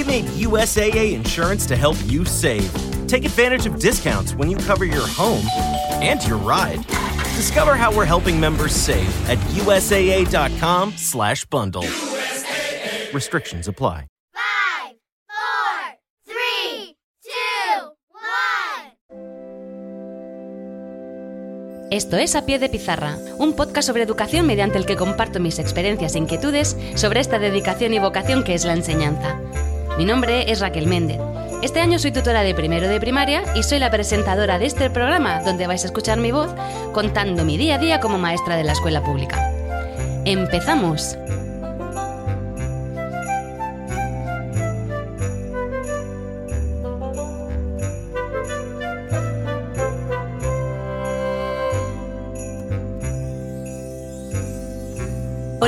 We made USAA insurance to help you save. Take advantage of discounts when you cover your home and your ride. Discover how we're helping members save at usaa.com/bundle. Restrictions apply. Five, four, three, two, one. Esto es A Pie de Pizarra, un podcast sobre educación mediante el que comparto mis experiencias e inquietudes sobre esta dedicación y vocación que es la enseñanza. Mi nombre es Raquel Méndez. Este año soy tutora de primero de primaria y soy la presentadora de este programa donde vais a escuchar mi voz contando mi día a día como maestra de la escuela pública. ¡Empezamos!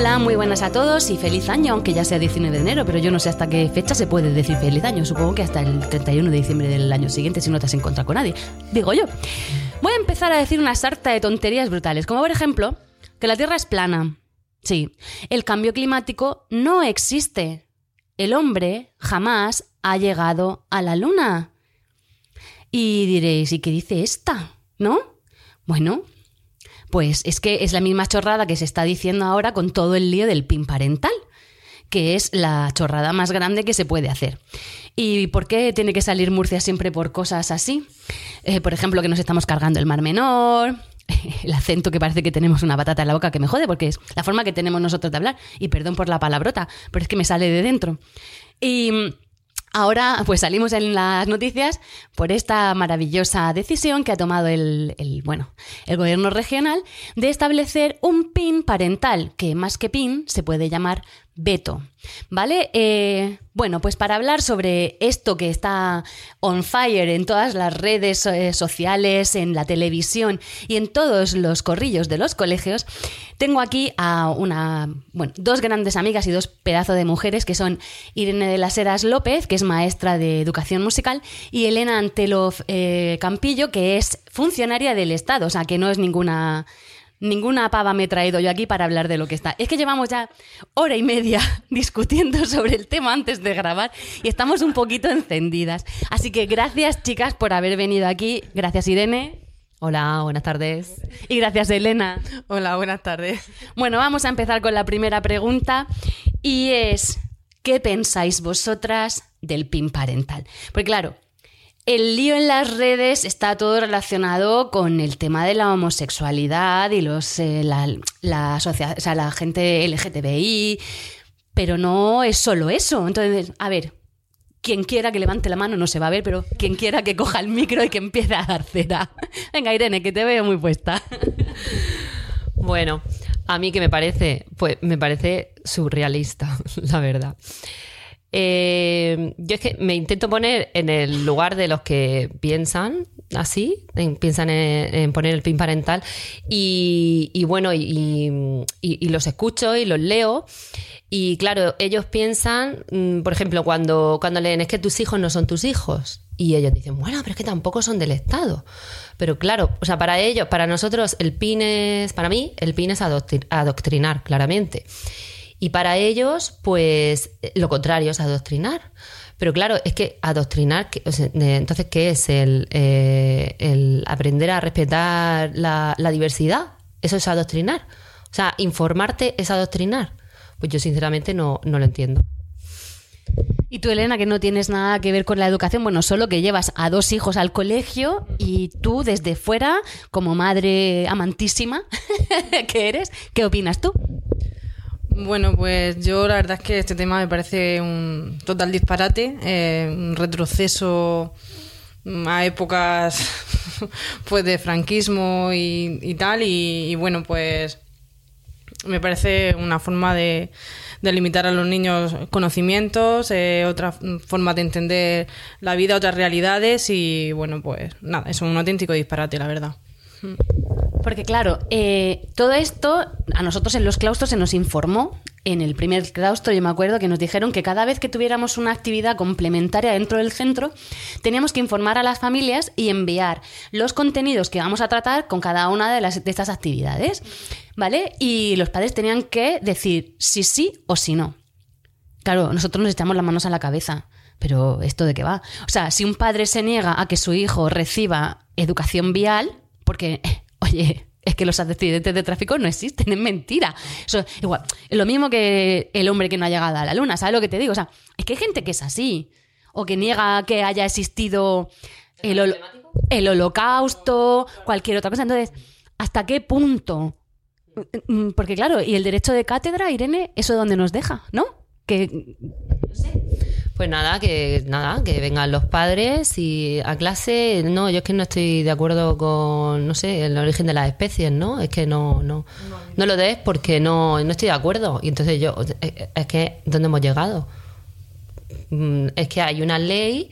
Hola, muy buenas a todos y feliz año, aunque ya sea 19 de enero, pero yo no sé hasta qué fecha se puede decir feliz año. Supongo que hasta el 31 de diciembre del año siguiente si no te has encontrado con nadie. Digo yo. Voy a empezar a decir una sarta de tonterías brutales, como por ejemplo que la Tierra es plana. Sí, el cambio climático no existe. El hombre jamás ha llegado a la Luna. Y diréis, ¿y qué dice esta? ¿No? Bueno, pues es que es la misma chorrada que se está diciendo ahora con todo el lío del PIN parental, que es la chorrada más grande que se puede hacer. ¿Y por qué tiene que salir Murcia siempre por cosas así? Eh, por ejemplo, que nos estamos cargando el Mar Menor, el acento que parece que tenemos una patata en la boca que me jode, porque es la forma que tenemos nosotros de hablar. Y perdón por la palabrota, pero es que me sale de dentro. Y Ahora, pues salimos en las noticias por esta maravillosa decisión que ha tomado el, bueno, el gobierno regional de establecer un PIN parental, que más que PIN se puede llamar veto. ¿Vale? Eh, bueno, pues para hablar sobre esto que está on fire en todas las redes eh, sociales, en la televisión y en todos los corrillos de los colegios, tengo aquí a una, bueno, dos grandes amigas y dos pedazos de mujeres que son Irene de las Heras López, que es maestra de educación musical, y Elena Antelov eh, Campillo, que es funcionaria del Estado, o sea, que no es ninguna ninguna pava me he traído yo aquí para hablar de lo que está. Es que llevamos ya hora y media discutiendo sobre el tema antes de grabar y estamos un poquito encendidas. Así que gracias chicas por haber venido aquí. Gracias Irene. Hola, buenas tardes. Y gracias Elena. Hola, buenas tardes. Bueno, vamos a empezar con la primera pregunta y es, ¿qué pensáis vosotras del PIN parental? Porque claro, el lío en las redes está todo relacionado con el tema de la homosexualidad y los, eh, la, la, gente LGTBI, pero no es solo eso. Entonces, a ver, quien quiera que levante la mano no se va a ver, pero quien quiera que coja el micro y que empiece a dar cera. Venga, Irene, que te veo muy puesta. Bueno, a mí que me parece, pues me parece surrealista, la verdad. Eh, yo es que me intento poner en el lugar de los que piensan así, en, piensan en, poner el pin parental y, bueno, y, los escucho y los leo. Y claro, ellos piensan, mm, por ejemplo, cuando, cuando leen es que tus hijos no son tus hijos. Y ellos dicen, bueno, pero es que tampoco son del Estado. Pero claro, o sea, para ellos, para nosotros, el PIN es, para mí, el PIN es adoctrinar, claramente. Y para ellos, pues lo contrario es adoctrinar. Pero claro, es que adoctrinar, entonces, ¿qué es? El, eh, el aprender a respetar la, la, diversidad. Eso es adoctrinar. O sea, informarte es adoctrinar. Pues yo sinceramente no, no lo entiendo. Y tú, Elena, que no tienes nada que ver con la educación, bueno, solo que llevas a dos hijos al colegio y tú desde fuera, como madre amantísima que eres, ¿qué opinas tú? Bueno, pues yo la verdad es que este tema me parece un total disparate, eh, un retroceso a épocas pues de franquismo y, y tal, y, bueno, pues me parece una forma de, limitar a los niños conocimientos, eh, otra forma de entender la vida, otras realidades y bueno, pues nada, es un auténtico disparate, la verdad. Porque claro, eh, todo esto a nosotros en los claustros se nos informó. En el primer claustro yo me acuerdo que nos dijeron que cada vez que tuviéramos una actividad complementaria dentro del centro, teníamos que informar a las familias y enviar los contenidos que vamos a tratar con cada una de, las, de estas actividades. ¿Vale? Y los padres tenían que decir si sí o si no. Claro, nosotros nos echamos las manos a la cabeza. Pero ¿esto de qué va? O sea, si un padre se niega a que su hijo reciba educación vial, porque, oye, es que los accidentes de tráfico no existen, es mentira. Eso, igual, es lo mismo que el hombre que no ha llegado a la luna, ¿sabes lo que te digo? O sea, es que hay gente que es así, o que niega que haya existido el, el holocausto, cualquier otra cosa. Entonces, ¿hasta qué punto? Mm, Porque claro, y el derecho de cátedra, Irene, ¿eso dónde nos deja? ¿No? Que Pues nada, que nada, que vengan los padres y a clase. No, yo es que no estoy de acuerdo con, no sé, el origen de las especies, ¿no? Es que no, no, no lo des porque no, no estoy de acuerdo. Y entonces yo, es que, ¿dónde hemos llegado? Mm, Es que hay una ley.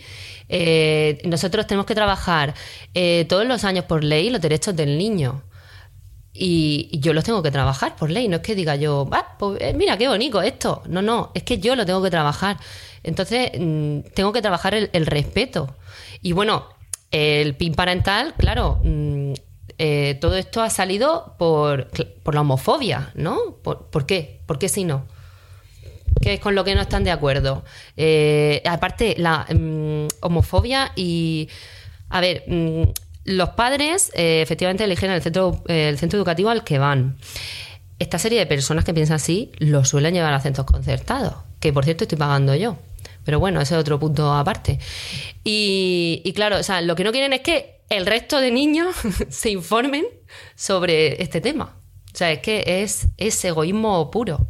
eh, nosotros tenemos que trabajar eh, todos los años por ley los derechos del niño. Y, yo los tengo que trabajar por ley. No es que diga yo, "Ah, mira qué bonito esto. No, no, es que yo lo tengo que trabajar. Entonces, mm, tengo que trabajar el, respeto. Y bueno, el PIN parental, claro, mm, eh, todo esto ha salido por, por la homofobia, ¿no? ¿Por, qué? ¿Por qué si no? ¿Qué es con lo que no están de acuerdo? Eh, aparte, la mm, homofobia y. A ver, los padres eh, efectivamente eligen el centro, el centro educativo al que van. Esta serie de personas que piensan así lo suelen llevar a centros concertados, que por cierto estoy pagando yo. Pero bueno, ese es otro punto aparte. Y, y claro, o sea, lo que no quieren es que el resto de niños se informen sobre este tema. O sea, es que es, es egoísmo puro.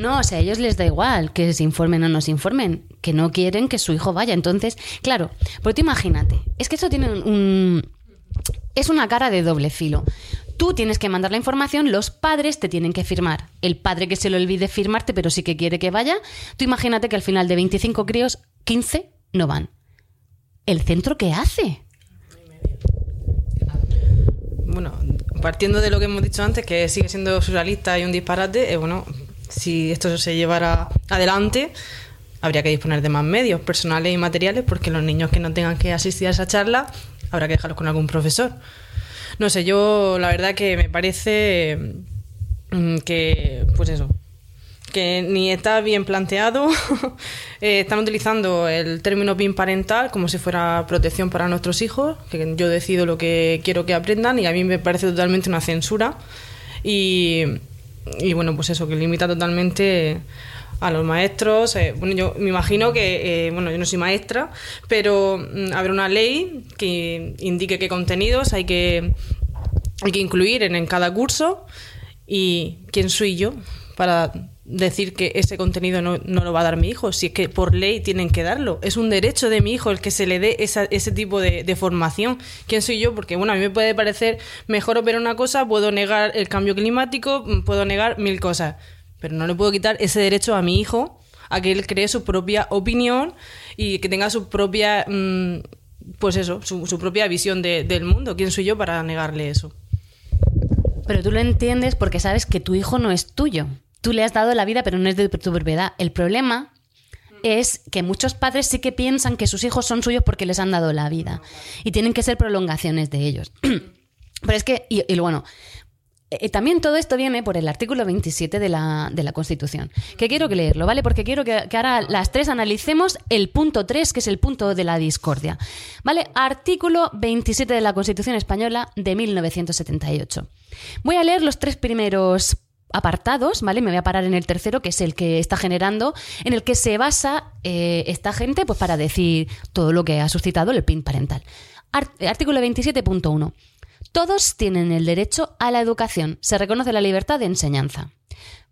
No, o sea, a ellos les da igual que se informen o no se informen, que no quieren que su hijo vaya. Entonces, claro, pues tú imagínate, es que esto tiene un, es una cara de doble filo. Tú tienes que mandar la información, los padres te tienen que firmar. El padre que se le olvide firmarte, pero sí que quiere que vaya, tú imagínate que al final de 25 críos, 15 no van. ¿El centro qué hace? Bueno, partiendo de lo que hemos dicho antes, que sigue siendo surrealista y un disparate, eh, bueno, si esto se llevara adelante, habría que disponer de más medios personales y materiales, porque los niños que no tengan que asistir a esa charla, habrá que dejarlos con algún profesor. No sé, yo la verdad que me parece mm, que, pues eso, que ni está bien planteado. Eh, están utilizando el término PIN parental como si fuera protección para nuestros hijos, que yo decido lo que quiero que aprendan y a mí me parece totalmente una censura. Y, y bueno, pues eso, que limita totalmente a los maestros. eh, bueno, yo me imagino que, eh, bueno, yo no soy maestra, pero mm, habrá una ley que indique qué contenidos hay que, hay que incluir en, en cada curso y quién soy yo para decir que ese contenido no, no lo va a dar mi hijo, si es que por ley tienen que darlo. Es un derecho de mi hijo el que se le dé esa- ese tipo de, formación. ¿Quién soy yo? Porque, bueno, a mí me puede parecer mejor operar una cosa, puedo negar el cambio climático, mm, puedo negar mil cosas, pero no le puedo quitar ese derecho a mi hijo a que él cree su propia opinión y que tenga su propia, mm, pues eso, su, su propia visión de- del mundo. ¿Quién soy yo para negarle eso? Pero tú lo entiendes porque sabes que tu hijo no es tuyo. Tú le has dado la vida, pero no es de tu propiedad. El problema es que muchos padres sí que piensan que sus hijos son suyos porque les han dado la vida y tienen que ser prolongaciones de ellos. Pero es que, y, bueno, eh, también todo esto viene por el artículo 27 de la, de la Constitución, que quiero que leerlo, ¿vale? Porque quiero que, que ahora las tres analicemos el punto 3, que es el punto de la discordia. ¿Vale? Artículo 27 de la Constitución Española de 1978. Voy a leer los tres primeros apartados, ¿vale? Me voy a parar en el tercero, que es el que está generando, en el que se basa eh, esta gente pues, para decir todo lo que ha suscitado el PIN parental. Art- artículo 27.1. Todos tienen el derecho a la educación. Se reconoce la libertad de enseñanza.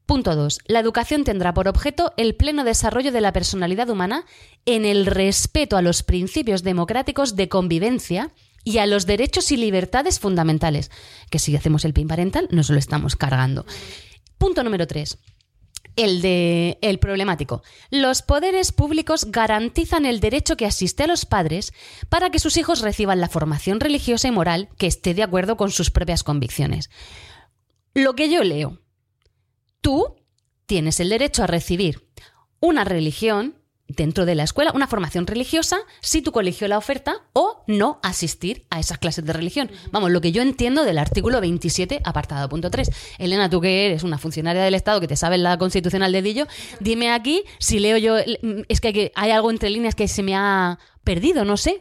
Punto 2. La educación tendrá por objeto el pleno desarrollo de la personalidad humana en el respeto a los principios democráticos de convivencia y a los derechos y libertades fundamentales, que si hacemos el PIN parental nos lo estamos cargando. Punto número 3. El de el problemático. Los poderes públicos garantizan el derecho que asiste a los padres para que sus hijos reciban la formación religiosa y moral que esté de acuerdo con sus propias convicciones. Lo que yo leo. Tú tienes el derecho a recibir una religión dentro de la escuela una formación religiosa si tu colegio la oferta o no asistir a esas clases de religión. Vamos, lo que yo entiendo del artículo 27, apartado punto 3. Elena, tú que eres una funcionaria del Estado que te sabes la constitucional dedillo, dime aquí si leo yo, es que hay, que- hay algo entre líneas que se me ha perdido, no sé.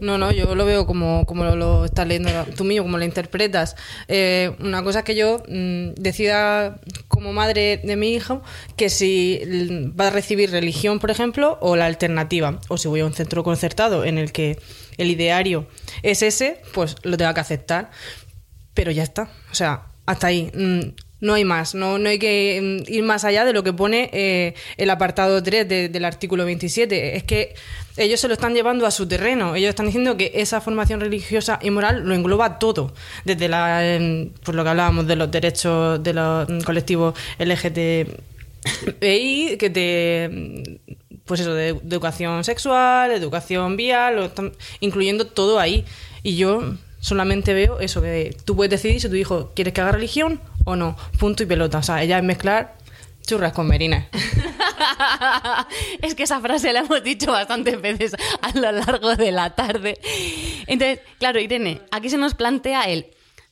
No, no, yo lo veo como, como lo, estás leyendo tú mío, como lo interpretas. Eh, una cosa es que yo mm, decida como madre de mi hijo que si mm, va a recibir religión, por ejemplo, o la alternativa, o si voy a un centro concertado en el que el ideario es ese, pues lo tenga que aceptar. Pero ya está, o sea, hasta ahí. No hay más, no, no hay que mm, ir más allá de lo que pone eh, el apartado 3 de- del artículo 27. Es que ellos se lo están llevando a su terreno. Ellos están diciendo que esa formación religiosa y moral lo engloba todo. Desde la, em, pues lo que hablábamos de los derechos de los mm, colectivos LGTBI, que te. mm, Pues eso, de, educación sexual, educación vial, incluyendo todo ahí. Y yo solamente veo eso, que tú puedes decidir si tu hijo quieres que haga religión o no. Punto y pelota. O sea, ella es mezclar churras con merinas. es que esa frase la hemos dicho bastantes veces a lo largo de la tarde. Entonces, claro, Irene, aquí se nos plantea el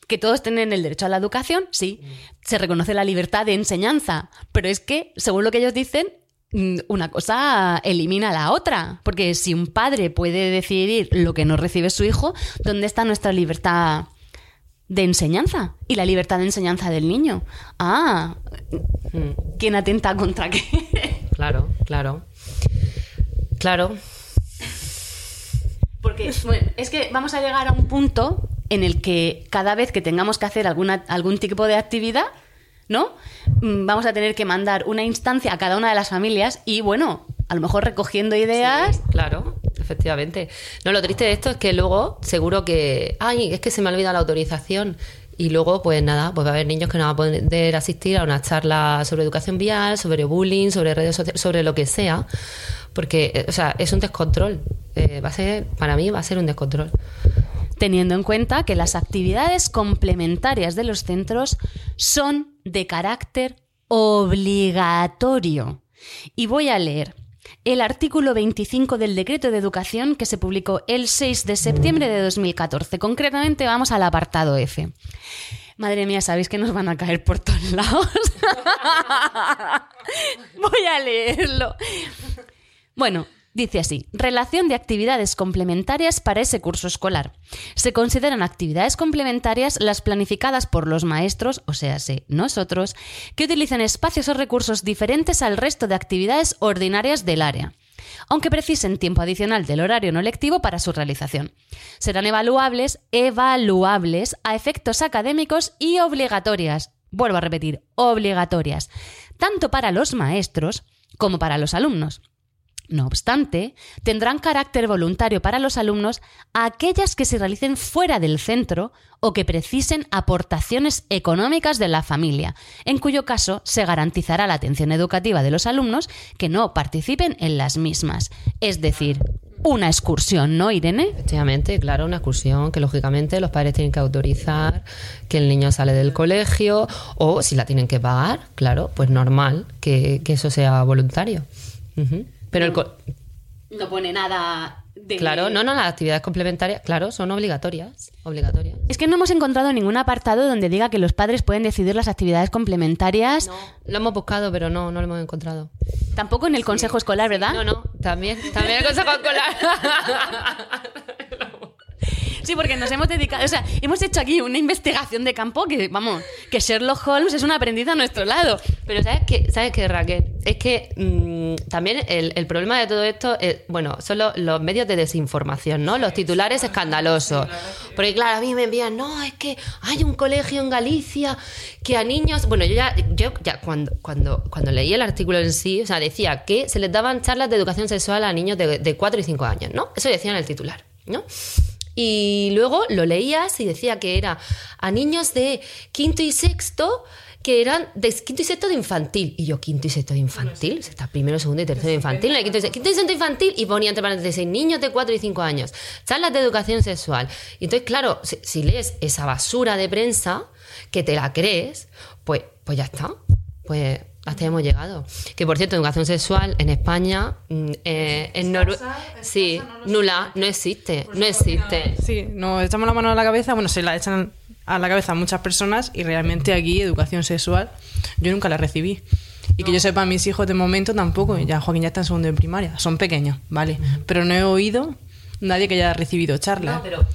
que todos tienen el derecho a la educación, sí, se reconoce la libertad de enseñanza, pero es que, según lo que ellos dicen, mm, una cosa elimina la otra, porque si un padre puede decidir lo que no recibe su hijo, ¿dónde está nuestra libertad de enseñanza y la libertad de enseñanza del niño? Ah, ¿quién atenta contra qué? Claro, claro. Claro. Porque bueno, es que vamos a llegar a un punto en el que cada vez que tengamos que hacer alguna, algún tipo de actividad, ¿no? Mm, Vamos a tener que mandar una instancia a cada una de las familias y, bueno, a lo mejor recogiendo ideas. Claro, efectivamente. No, lo triste de esto es que luego seguro que, ay, es que se me ha olvidado la autorización. Y luego, pues nada, pues va a haber niños que no van a poder asistir a una charla sobre educación vial, sobre bullying, sobre redes sociales, sobre lo que sea. Porque, eh, o sea, es un descontrol. Eh, va a ser, para mí, va a ser un descontrol. teniendo en cuenta que las actividades complementarias de los centros son de carácter obligatorio. Y voy a leer el artículo 25 del Decreto de Educación que se publicó el 6 de septiembre de 2014. Concretamente vamos al apartado F. Madre mía, sabéis que nos van a caer por todos lados. voy a leerlo. Bueno, dice así, relación de actividades complementarias para ese curso escolar. Se consideran actividades complementarias las planificadas por los maestros, o sea, sí, nosotros, que utilicen espacios o recursos diferentes al resto de actividades ordinarias del área aunque precisen tiempo adicional del horario no lectivo para su realización. Serán evaluables, evaluables a efectos académicos y obligatorias. Vuelvo a repetir, obligatorias, tanto para los maestros como para los alumnos. No obstante, tendrán carácter voluntario para los alumnos aquellas que se realicen fuera del centro o que precisen aportaciones económicas de la familia, en cuyo caso se garantizará la atención educativa de los alumnos que no participen en las mismas. Es decir, una excursión, ¿no, Irene? Efectivamente, claro, una excursión que lógicamente los padres tienen que autorizar, que el niño sale del colegio o si la tienen que pagar, claro, pues normal que, eso sea voluntario. Pero el co- No pone nada de... claro, no, no, las actividades complementarias, claro, son obligatorias, obligatorias. Es que no hemos encontrado ningún apartado donde diga que los padres pueden decidir las actividades complementarias. Lo hemos buscado, pero no, no lo hemos encontrado. Tampoco en el consejo escolar, ¿verdad? No, no, también, también el consejo escolar. Sí, porque nos hemos dedicado, o sea, hemos hecho aquí una investigación de campo que, vamos, que Sherlock Holmes es un aprendiz a nuestro lado. Pero ¿sabes qué, ¿sabes qué Raquel? Es que mm, también el, el problema de todo esto, es, bueno, son lo- los medios de desinformación, ¿no? Los titulares escandalosos. Porque claro, a mí me envían, no, es que hay un colegio en Galicia que a niños... Bueno, yo ya, yo ya cuando, cuando, cuando leí el artículo en sí, o sea, decía que se les daban charlas de educación sexual a niños de, de 4 y 5 años, ¿no? Eso decía en el titular, ¿no? Y luego lo leías y decía que era a niños de quinto y sexto que eran de quinto y sexto de infantil. Y yo, quinto y sexto de infantil, o sea, está primero, segundo y tercero de infantil. no hay quinto, y sexto, quinto y sexto de infantil y ponía entre paréntesis niños de 4 y 5 años. Charlas de educación sexual. Y entonces, claro, si, si lees esa basura de prensa, que te la crees, pues, pues ya está. Pues hasta hemos llegado. Que por cierto, educación sexual en España, mm, eh, en Noruega, sí, nula, no existe, no existe. Sí, nos echamos la mano a la cabeza, bueno, se la echan a la cabeza a muchas personas y realmente aquí educación sexual yo nunca la recibí. Y que yo sepa, mis hijos de momento tampoco, ya Joaquín ya está en segundo de primaria, son pequeños, ¿vale? Pero no he oído nadie que haya recibido charlas. No, pero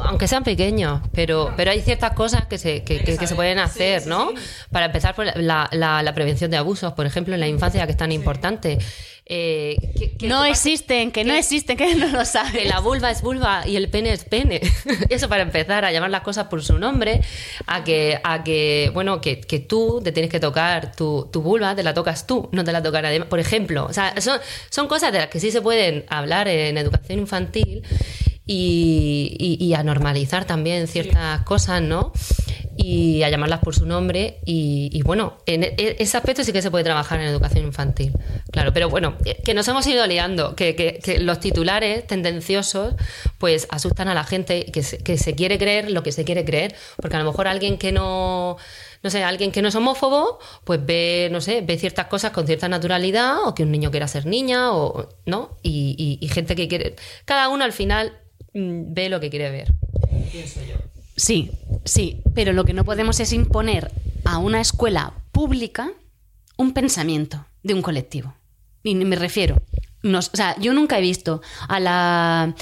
aunque sean pequeños, pero, pero hay ciertas cosas que se, que, que- que se pueden hacer, ¿no? Para empezar, por la, la- la prevención de abusos, por ejemplo, en la infancia, que es tan importante. Eh, que- que- no que- existen, que no que- existen, que no lo que sabes. la vulva es vulva y el pene es pene. Eso para empezar, a llamar las cosas por su nombre, a que, a que bueno, que, que tú te tienes que tocar tu, tu vulva, te la tocas tú, no te la toca nadie más. Por ejemplo, o sea, son, son cosas de las que sí se pueden hablar en educación infantil y, y- y a normalizar también ciertas cosas, ¿no? Y a llamarlas por su nombre. Y, y bueno, en e- ese aspecto sí que se puede trabajar en educación infantil. Claro, pero bueno, eh, que nos hemos ido liando, que, que- que los titulares tendenciosos pues asustan a la gente que se, que se quiere creer lo que se quiere creer. Porque a lo mejor alguien que no. No sé, alguien que no es homófobo, pues ve, no sé, ve ciertas cosas con cierta naturalidad, o que un niño quiera ser niña, o no, y, y- y gente que quiere. Cada uno al final ve lo que quiere ver. Sí, sí, pero lo que no podemos es imponer a una escuela pública un pensamiento de un colectivo. Y me refiero, nos- o sea, yo nunca he visto a las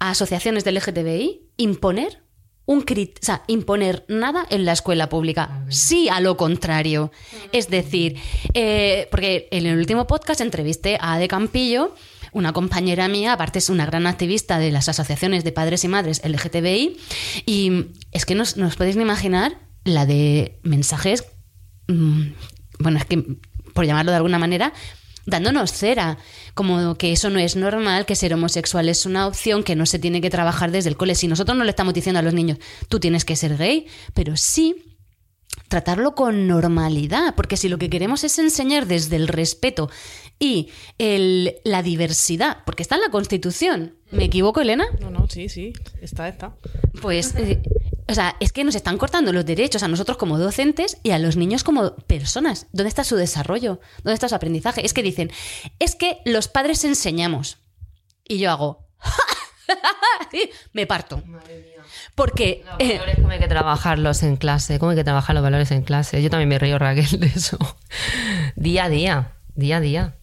asociaciones del LGTBI imponer un crit- o sea, imponer nada en la escuela pública. Sí, a lo contrario. Es decir, eh, porque en el último podcast entrevisté a Ade Campillo, una compañera mía, aparte es una gran activista de las asociaciones de padres y madres LGTBI, y es que nos, nos podéis ni imaginar la de mensajes, mm, bueno, es que por llamarlo de alguna manera, dándonos cera, como que eso no es normal, que ser homosexual es una opción, que no se tiene que trabajar desde el cole. Si nosotros no le estamos diciendo a los niños, tú tienes que ser gay, pero sí tratarlo con normalidad, porque si lo que queremos es enseñar desde el respeto y el- la diversidad, porque está en la Constitución, ¿me equivoco, Elena? No, no, sí, sí, está, está. Pues, eh, o sea, es que nos están cortando los derechos a nosotros como docentes y a los niños como personas. ¿Dónde está su desarrollo? ¿Dónde está su aprendizaje? Es que dicen, es que los padres enseñamos. Y yo hago, me parto. Porque... Los eh, valores, cómo hay que trabajarlos en clase, cómo hay que trabajar los valores en clase. Yo también me río, Raquel, de eso. Día a día, día a día.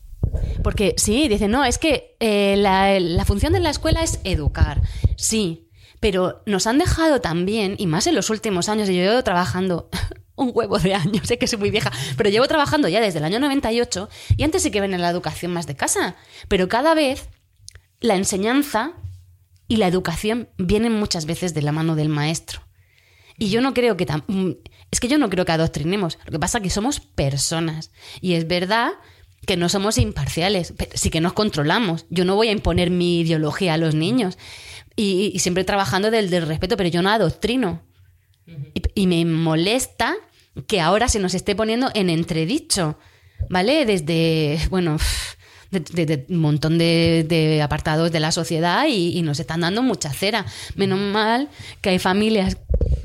Porque sí, dicen, no, es que eh, la, la función de la escuela es educar. Sí, pero nos han dejado también, y más en los últimos años, y yo llevo trabajando un huevo de años, sé que soy muy vieja, pero llevo trabajando ya desde el año 98 y antes sí que ven en la educación más de casa, pero cada vez la enseñanza y la educación vienen muchas veces de la mano del maestro. Y yo no creo que... mm, Es que yo no creo que adoctrinemos. Lo que pasa es que somos personas. Y es verdad que no somos imparciales, pero sí que nos controlamos. Yo no voy a imponer mi ideología a los niños. Y, y siempre trabajando del, del respeto, pero yo no adoctrino. Y, y me molesta que ahora se nos esté poniendo en entredicho, ¿vale? Desde, bueno, de, montón de, apartados de la sociedad y, nos están dando mucha cera. Menos mal que hay familias,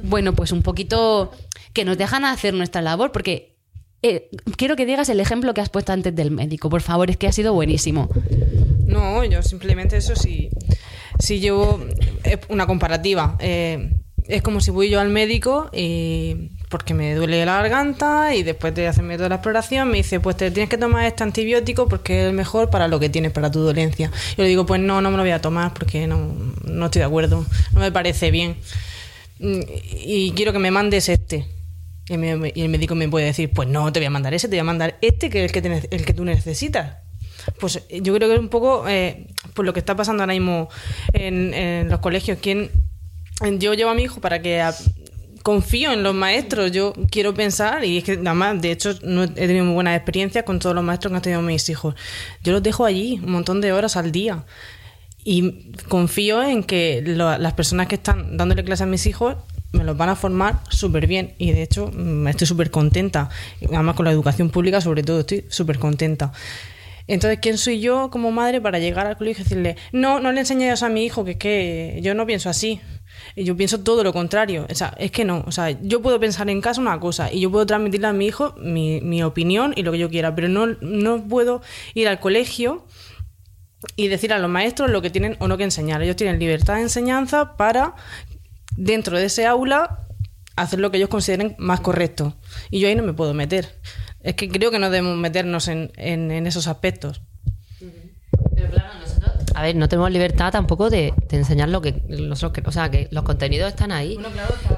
bueno, pues un poquito que nos dejan hacer nuestra labor, porque eh, quiero que digas el ejemplo que has puesto antes del médico, por favor, es que ha sido buenísimo. No, yo simplemente eso sí. Si llevo es una comparativa. eh, es como si voy yo al médico y porque me duele la garganta y después de hacerme toda la exploración me dice, pues te tienes que tomar este antibiótico porque es el mejor para lo que tienes, para tu dolencia. Yo le digo, pues no, no me lo voy a tomar porque no, no estoy de acuerdo, no me parece bien. Mm, Y quiero que me mandes este. Y, el médico me puede decir, pues no, te voy a mandar ese, te voy a mandar este que es el que, te el que tú necesitas. Pues eh, yo creo que es un poco eh, pues lo que está pasando ahora mismo en, en los colegios. Quien, yo llevo a mi hijo para que confío en los maestros. Yo quiero pensar, y es que nada más, de hecho, no he tenido muy buenas experiencias con todos los maestros que han tenido mis hijos. Yo los dejo allí un montón de horas al día. Y confío en que lo- las personas que están dándole clase a mis hijos me los van a formar súper bien. Y de hecho, mm, estoy súper contenta. Además, con la educación pública, sobre todo, estoy súper contenta. Entonces, ¿quién soy yo como madre para llegar al colegio y decirle, no, no le enseñes a mi hijo que, es que yo no pienso así? Yo pienso todo lo contrario. O sea, es que no. O sea, yo puedo pensar en casa una cosa y yo puedo transmitirle a mi hijo mi, mi opinión y lo que yo quiera, pero no, no puedo ir al colegio y decir a los maestros lo que tienen o no que enseñar. Ellos tienen libertad de enseñanza para, dentro de ese aula, hacer lo que ellos consideren más correcto. Y yo ahí no me puedo meter. Es que creo que no debemos meternos en, en- en esos aspectos. A ver, no tenemos libertad tampoco de, de enseñar lo que nosotros, que- o sea, que los contenidos están ahí.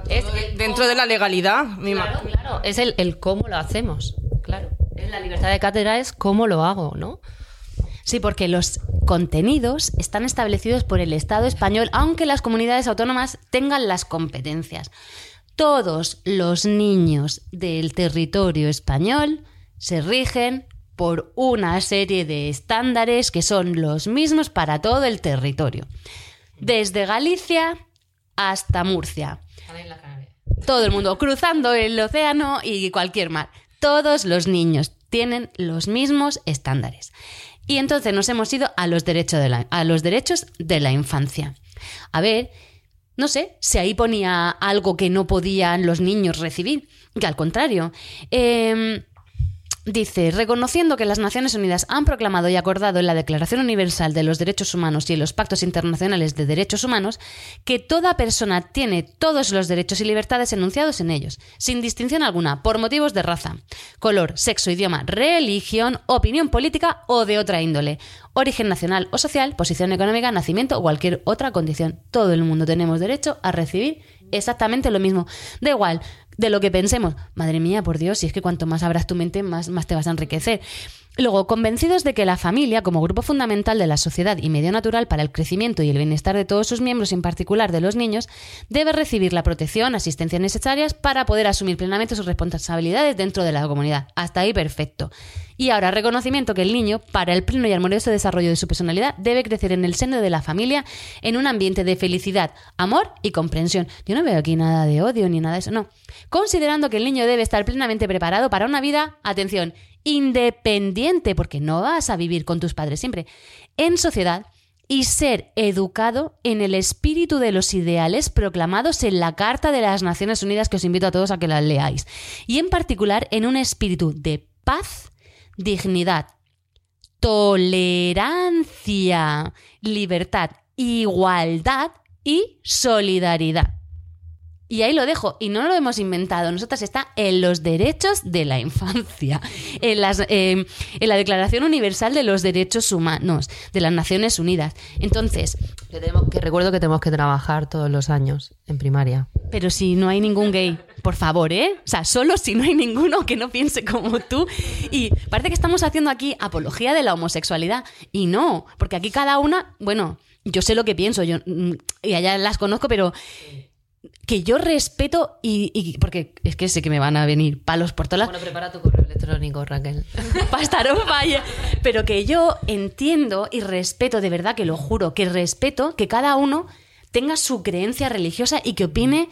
es el Dentro de la legalidad, mi Claro, claro, es el, el cómo lo hacemos, claro. Es la libertad de cátedra es cómo lo hago, ¿no? Sí, porque los contenidos están establecidos por el Estado español, aunque las comunidades autónomas tengan las competencias. Todos los niños del territorio español se rigen por una serie de estándares que son los mismos para todo el territorio. Desde Galicia hasta Murcia todo el mundo cruzando el océano y cualquier mar. Todos los niños tienen los mismos estándares. Y entonces nos hemos ido a los derechos de la, a los derechos de la infancia. A ver, no sé si ahí ponía algo que no podían los niños recibir, que al contrario. Em, Dice, reconociendo que las Naciones Unidas han proclamado y acordado en la Declaración Universal de los Derechos Humanos y en los pactos internacionales de derechos humanos que toda persona tiene todos los derechos y libertades enunciados en ellos, sin distinción alguna, por motivos de raza, color, sexo, idioma, religión, opinión política o de otra índole, origen nacional o social, posición económica, nacimiento o cualquier otra condición. Todo el mundo tenemos derecho a recibir exactamente lo mismo. Da igual de lo que pensemos. Madre mía, por Dios, si es que cuanto más abras tu mente, más, más te vas a enriquecer. Luego, convencidos de que la familia, como grupo fundamental de la sociedad y medio natural para el crecimiento y el bienestar de todos sus miembros, en particular de los niños, debe recibir la protección, asistencia necesarias para poder asumir plenamente sus responsabilidades dentro de la comunidad. Hasta ahí perfecto. Y ahora, reconocimiento que el niño, para el pleno y armonioso desarrollo de su personalidad, debe crecer en el seno de la familia en un ambiente de felicidad, amor y comprensión. Yo no veo aquí nada de odio ni nada de eso, no. Considerando que el niño debe estar plenamente preparado para una vida, atención, independiente, porque no vas a vivir con tus padres siempre, en sociedad y ser educado en el espíritu de los ideales proclamados en la Carta de las Naciones Unidas, que os invito a todos a que la leáis, y en particular en un espíritu de paz, dignidad, tolerancia, libertad, igualdad y solidaridad. Y ahí lo dejo, y no lo hemos inventado, nosotras está en los derechos de la infancia, en, las, eh, en la Declaración Universal de los Derechos Humanos de las Naciones Unidas. Entonces, Que, tenemos, que recuerdo que tenemos que trabajar todos los años en primaria. pero si no hay ningún gay, por favor, ¿eh? O sea, solo si no hay ninguno que no piense como tú. Y parece que estamos haciendo aquí apología de la homosexualidad. Y no, porque aquí cada una, bueno, yo sé lo que pienso, yo mm, y allá las conozco, pero que yo respeto y, y- porque es que sé que me van a venir palos por todas las Bueno, prepara tu correo electrónico, Raquel. Pastarón vaya. Pero que yo entiendo y respeto, de verdad que lo juro, que respeto que cada uno tenga su creencia religiosa y que opine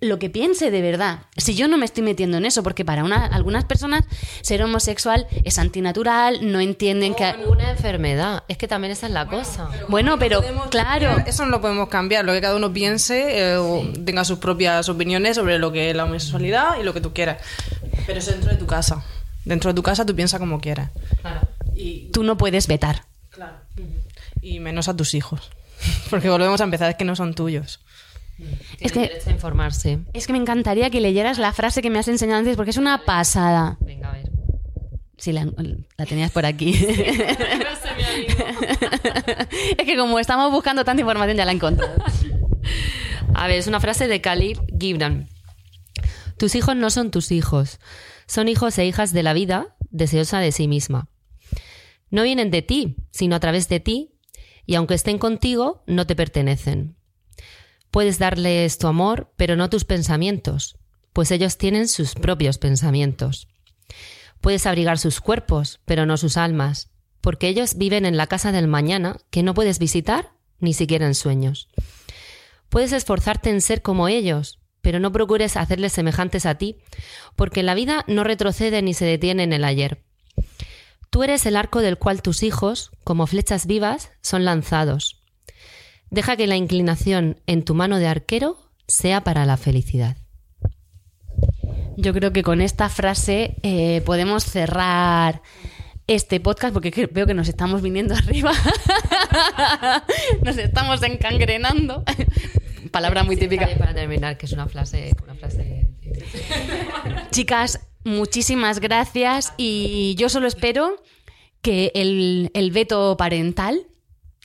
lo que piense de verdad. Si yo no me estoy metiendo en eso, porque para una- algunas personas ser homosexual es antinatural, no entienden que... Una enfermedad. Es que también esa es la cosa. Bueno, pero claro, Eso no lo podemos cambiar, lo que cada uno piense eh, o tenga sus propias opiniones sobre lo que es la homosexualidad y lo que tú quieras. Pero eso dentro de tu casa. Dentro de tu casa tú piensas como quieras. Claro. Y, tú no puedes vetar. y menos a tus hijos. Porque volvemos a empezar, es que no son tuyos. Es que- derecho a informarse. Es que me encantaría que leyeras la frase que me has enseñado antes porque es una pasada. Venga, a ver. Sí, la, la tenías por aquí. es que como estamos buscando tanta información ya la he encontrado. A ver, es una frase de Khalil Gibran. Tus hijos no son tus hijos, son hijos e hijas de la vida, deseosa de sí misma. No vienen de ti, sino a través de ti, y aunque estén contigo, no te pertenecen. Puedes darles tu amor, pero no tus pensamientos, pues ellos tienen sus propios pensamientos. Puedes abrigar sus cuerpos, pero no sus almas, porque ellos viven en la casa del mañana que no puedes visitar ni siquiera en sueños. Puedes esforzarte en ser como ellos, pero no procures hacerles semejantes a ti, porque la vida no retrocede ni se detiene en el ayer. Tú eres el arco del cual tus hijos, como flechas vivas, son lanzados. Deja que la inclinación en tu mano de arquero sea para la felicidad. Yo creo que con esta frase eh, podemos cerrar este podcast porque que- veo que nos estamos viniendo arriba. nos estamos encangrenando. Palabra muy típica. Para terminar, que es una frase, una frase Chicas, muchísimas gracias y yo solo espero que el, el veto parental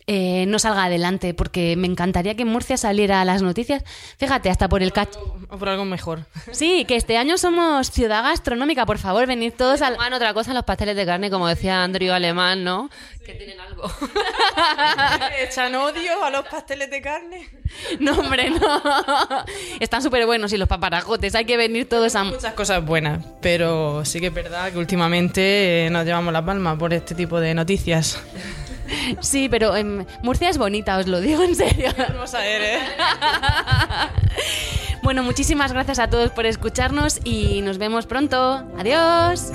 eh, no salga adelante porque me encantaría que en Murcia saliera a las noticias. Fíjate, hasta por el cach... O por algo mejor. Sí, que este año somos ciudad gastronómica, por favor, venid todos al... Toman otra cosa los pasteles de carne, como decía Andrew Alemán, ¿no? Que tienen algo. ¿Echan odio a los pasteles de carne? No, hombre, no. Están súper buenos y los paparajotes, hay que venir todos a... Muchas cosas buenas, pero sí que es verdad que últimamente eh, nos llevamos la palma por este tipo de noticias. Sí, pero Murcia es bonita, os lo digo en serio. Vamos a ver, ¿eh? Bueno, muchísimas gracias a todos por escucharnos y nos vemos pronto. Adiós.